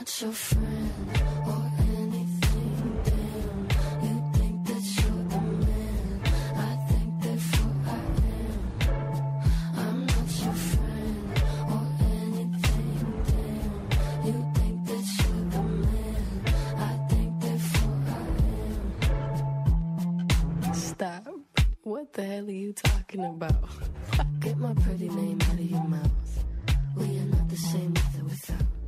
not your friend or anything. Damn, you think that you're the man. I think therefore I am. I'm not your friend or anything. Damn, you think that you're the man. I think therefore I am. Stop. What the hell are you talking about? Get my pretty name out of your mouth. We are not the same with or without.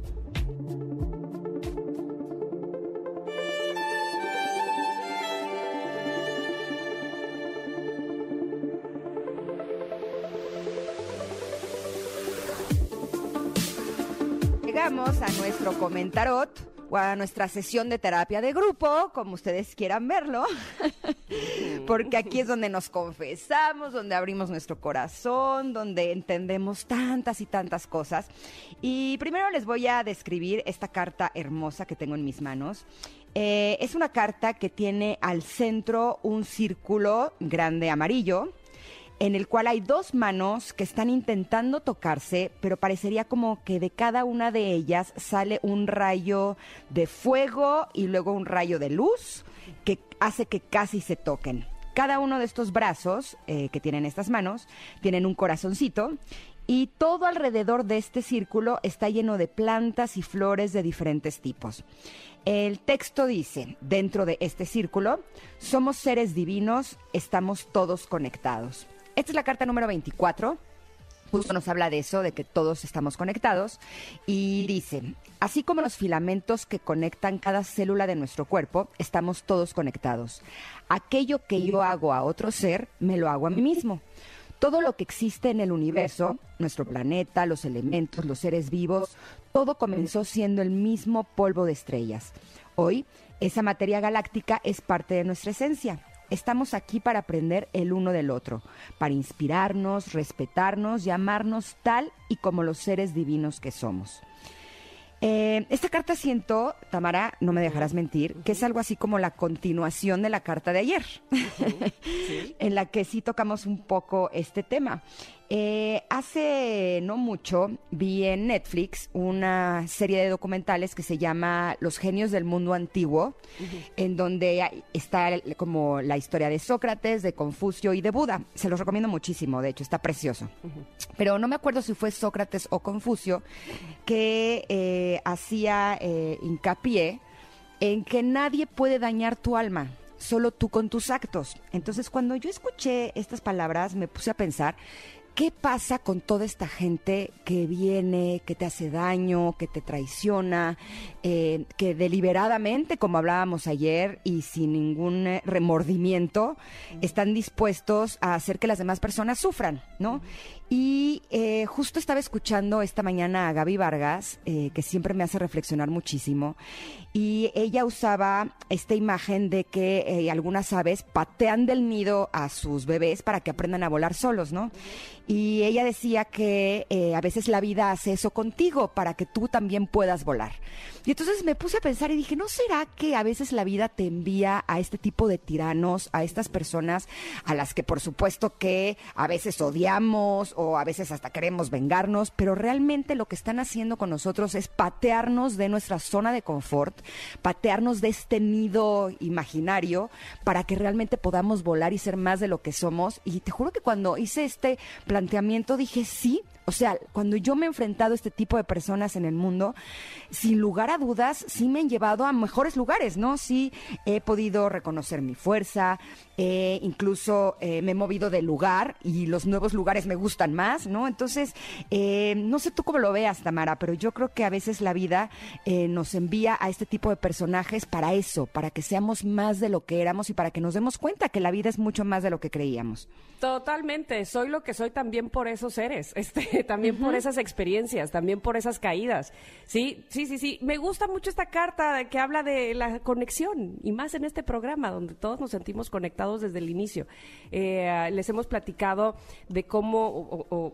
Llegamos a nuestro comentarot o a nuestra sesión de terapia de grupo, como ustedes quieran verlo, porque aquí es donde nos confesamos, donde abrimos nuestro corazón, donde entendemos tantas y tantas cosas. Y primero les voy a describir esta carta hermosa que tengo en mis manos. Eh, es una carta que tiene al centro un círculo grande amarillo en el cual hay dos manos que están intentando tocarse, pero parecería como que de cada una de ellas sale un rayo de fuego y luego un rayo de luz que hace que casi se toquen. Cada uno de estos brazos eh, que tienen estas manos tienen un corazoncito y todo alrededor de este círculo está lleno de plantas y flores de diferentes tipos. El texto dice, dentro de este círculo, somos seres divinos, estamos todos conectados. Esta es la carta número 24. Justo nos habla de eso, de que todos estamos conectados. Y dice, así como los filamentos que conectan cada célula de nuestro cuerpo, estamos todos conectados. Aquello que yo hago a otro ser, me lo hago a mí mismo. Todo lo que existe en el universo, nuestro planeta, los elementos, los seres vivos, todo comenzó siendo el mismo polvo de estrellas. Hoy, esa materia galáctica es parte de nuestra esencia. Estamos aquí para aprender el uno del otro, para inspirarnos, respetarnos y amarnos tal y como los seres divinos que somos. Eh, esta carta siento, Tamara, no me dejarás mentir, que es algo así como la continuación de la carta de ayer, en la que sí tocamos un poco este tema. Eh, hace no mucho vi en Netflix una serie de documentales que se llama Los genios del mundo antiguo, en donde hay- está el- como la historia de Sócrates, de Confucio y de Buda. Se los recomiendo muchísimo, de hecho, está precioso. Pero no me acuerdo si fue Sócrates o Confucio que eh, hacía eh, hincapié en que nadie puede dañar tu alma, solo tú con tus actos. Entonces, cuando yo escuché estas palabras, me puse a pensar, ¿qué pasa con toda esta gente que viene, que te hace daño, que te traiciona, eh, que deliberadamente, como hablábamos ayer, y sin ningún eh, remordimiento, están dispuestos a hacer que las demás personas sufran, ¿no? Y eh, justo estaba escuchando esta mañana a Gaby Vargas, eh, que siempre me hace reflexionar muchísimo, y ella usaba esta imagen de que algunas aves patean del nido a sus bebés para que aprendan a volar solos, ¿no? Y ella decía que eh, a veces la vida hace eso contigo para que tú también puedas volar. Y entonces me puse a pensar y dije, ¿no será que a veces la vida te envía a este tipo de tiranos, a estas personas a las que por supuesto que a veces odiamos o a veces hasta queremos vengarnos, pero realmente lo que están haciendo con nosotros es patearnos de nuestra zona de confort, patearnos de este nido imaginario para que realmente podamos volar y ser más de lo que somos? Y te juro que cuando hice este planteamiento dije, sí, o sea, cuando yo me he enfrentado a este tipo de personas en el mundo, sin lugar a dudas, sí me han llevado a mejores lugares, ¿no? Sí he podido reconocer mi fuerza, eh, incluso eh, me he movido de lugar y los nuevos lugares me gustan más, ¿no? Entonces, eh, no sé tú cómo lo veas, Tamara, pero yo creo que a veces la vida eh, nos envía a este tipo de personajes para eso, para que seamos más de lo que éramos y para que nos demos cuenta que la vida es mucho más de lo que creíamos. Totalmente, soy lo que soy también por esos seres, este, también por esas experiencias, también por esas caídas. Sí, sí, sí, sí. Me gusta mucho esta carta que habla de la conexión y más en este programa donde todos nos sentimos conectados desde el inicio. Eh, les hemos platicado de cómo o-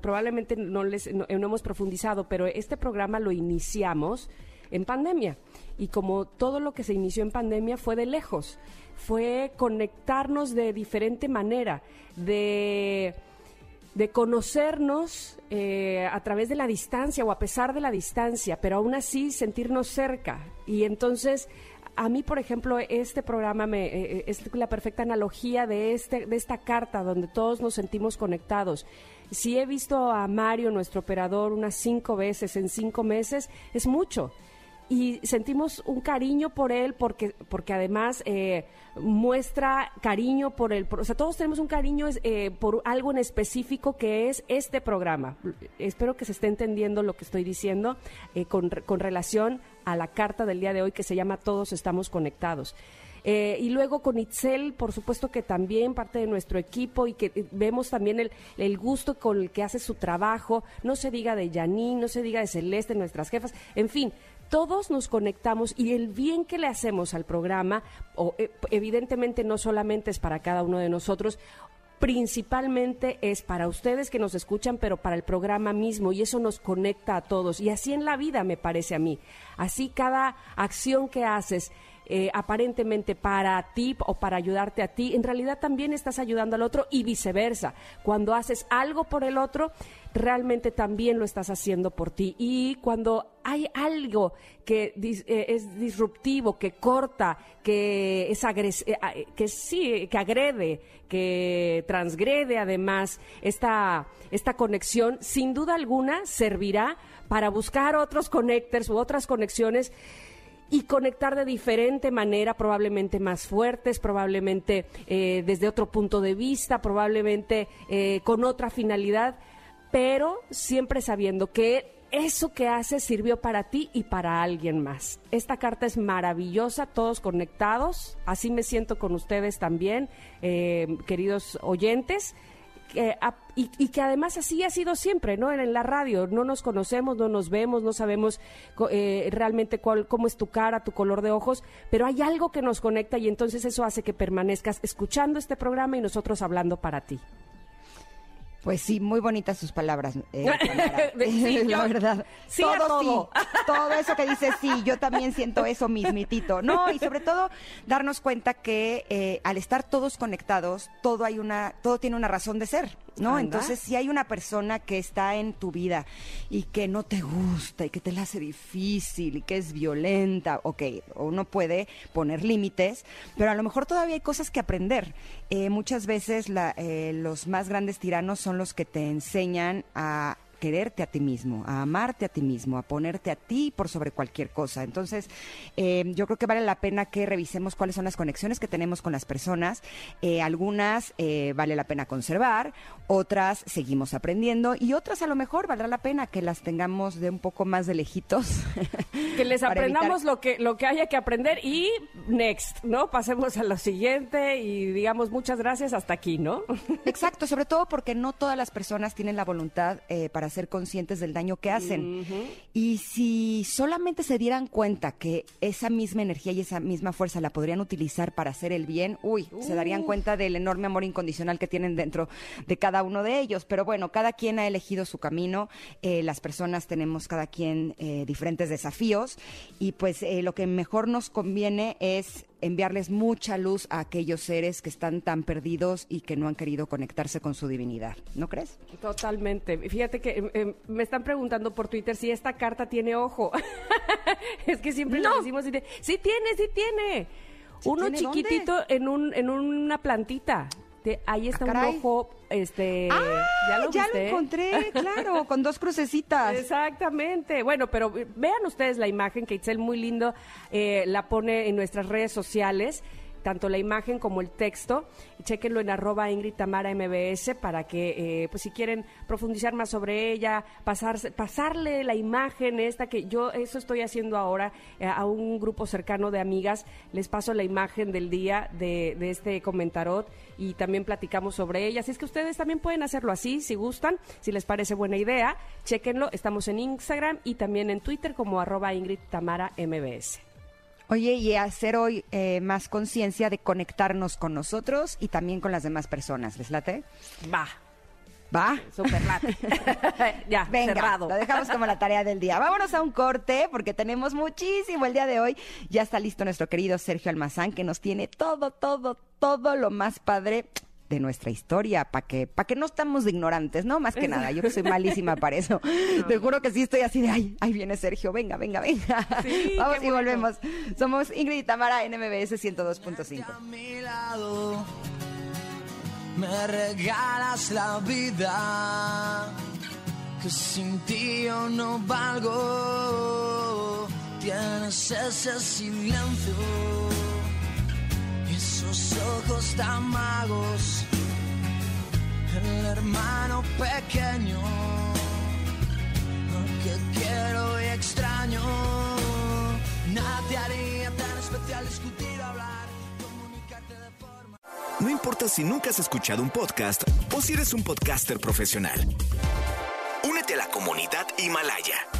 probablemente no les no, no hemos profundizado, pero este programa lo iniciamos en pandemia y como todo lo que se inició en pandemia fue de lejos, fue conectarnos de diferente manera, de de conocernos eh, a través de la distancia o a pesar de la distancia, pero aún así sentirnos cerca. Y entonces, a mí, por ejemplo, este programa me, eh, eh, es la perfecta analogía de, este, de esta carta donde todos nos sentimos conectados. Si he visto a Mario, nuestro operador, unas cinco veces en cinco meses, es mucho y sentimos un cariño por él porque, porque además eh, muestra cariño por el, o sea, todos tenemos un cariño eh, por algo en específico que es este programa. Espero que se esté entendiendo lo que estoy diciendo eh, con, con relación a la carta del día de hoy que se llama Todos estamos conectados. Eh, y luego con Itzel, por supuesto que también parte de nuestro equipo y que eh, vemos también el, el gusto con el que hace su trabajo. No se diga de Janine, no se diga de Celeste, nuestras jefas. En fin, todos nos conectamos y el bien que le hacemos al programa, o, eh, evidentemente no solamente es para cada uno de nosotros, principalmente es para ustedes que nos escuchan, pero para el programa mismo y eso nos conecta a todos. Y así en la vida me parece a mí. Así cada acción que haces eh, aparentemente para ti o para ayudarte a ti, en realidad también estás ayudando al otro y viceversa. Cuando haces algo por el otro, realmente también lo estás haciendo por ti. Y cuando hay algo que eh, es disruptivo, que corta, que es agres eh, que sí, que agrede, que transgrede además esta, esta conexión, sin duda alguna servirá para buscar otros connectors u otras conexiones y conectar de diferente manera, probablemente más fuertes, probablemente eh, desde otro punto de vista, probablemente eh, con otra finalidad, pero siempre sabiendo que eso que haces sirvió para ti y para alguien más. Esta carta es maravillosa, todos conectados, así me siento con ustedes también, eh, queridos oyentes y, que además así ha sido siempre, ¿no? En, la radio no nos conocemos, no nos vemos, no sabemos eh, realmente cuál, cómo es tu cara, tu color de ojos, pero hay algo que nos conecta y entonces eso hace que permanezcas escuchando este programa y nosotros hablando para ti. Pues sí, muy bonitas sus palabras, eh, sí, la verdad. Sí todo, todo. Sí, todo eso que dice sí, yo también siento eso mismitito. No, y sobre todo darnos cuenta que eh, al estar todos conectados, todo hay una, todo tiene una razón de ser. ¿No? Entonces, si hay una persona que está en tu vida y que no te gusta y que te la hace difícil y que es violenta, ok, uno puede poner límites, pero a lo mejor todavía hay cosas que aprender. Eh, muchas veces la, eh, los más grandes tiranos son los que te enseñan a quererte a ti mismo, a amarte a ti mismo, a ponerte a ti por sobre cualquier cosa. Entonces, eh, yo creo que vale la pena que revisemos cuáles son las conexiones que tenemos con las personas. Eh, algunas eh, vale la pena conservar, otras seguimos aprendiendo y otras a lo mejor valdrá la pena que las tengamos de un poco más de lejitos. Que les aprendamos lo que, lo que haya que aprender y next, ¿no? Pasemos a lo siguiente y digamos muchas gracias hasta aquí, ¿no? Exacto, sobre todo porque no todas las personas tienen la voluntad para ser conscientes del daño que hacen. Y si solamente se dieran cuenta que esa misma energía y esa misma fuerza la podrían utilizar para hacer el bien, uy, se darían cuenta del enorme amor incondicional que tienen dentro de cada uno de ellos. Pero bueno, cada quien ha elegido su camino, eh, las personas tenemos cada quien eh, diferentes desafíos y pues eh, lo que mejor nos conviene es enviarles mucha luz a aquellos seres que están tan perdidos y que no han querido conectarse con su divinidad. ¿No crees? Totalmente. Fíjate que em, em, me están preguntando por Twitter si esta carta tiene ojo. es que siempre lo decimos. Y sí tiene, sí tiene. Uno chiquitito en, un, en una plantita ahí está ah, un ojo, este, ah, ¿ya lo, ya lo encontré, claro, con dos crucecitas. Exactamente. Bueno, pero vean ustedes la imagen que Itzel muy lindo eh, la pone en nuestras redes sociales tanto la imagen como el texto. Chequenlo en arroba Ingrid Tamara MBS para que, eh, pues si quieren profundizar más sobre ella, pasarse, pasarle la imagen esta que yo, eso estoy haciendo ahora eh, a un grupo cercano de amigas, les paso la imagen del día de, de este comentarot y también platicamos sobre ella. Así es que ustedes también pueden hacerlo así, si gustan, si les parece buena idea, chequenlo. Estamos en Instagram y también en Twitter como arroba Ingrid Tamara MBS. Oye, y hacer hoy eh, más conciencia de conectarnos con nosotros y también con las demás personas. ¿Les late? Va. ¿Va? Super late. ya, Venga, cerrado. lo dejamos como la tarea del día. Vámonos a un corte porque tenemos muchísimo el día de hoy. Ya está listo nuestro querido Sergio Almazán que nos tiene todo, todo, todo lo más padre de nuestra historia, para que, para que no estamos de ignorantes, ¿no? Más que nada, yo que soy malísima para eso. Te juro que sí estoy así de, ay, ahí viene Sergio, venga, venga, venga. Sí, Vamos y bueno. volvemos. Somos Ingrid y Tamara en MBS 102.5. a mi lado me regalas la vida que sin ti yo no valgo tienes ese silencio esos ojos tan magos el hermano pequeño que quiero y extraño nada te haría tan especial discutir hablar comunicarte de forma No importa si nunca has escuchado un podcast o si eres un podcaster profesional. Únete a la comunidad Himalaya.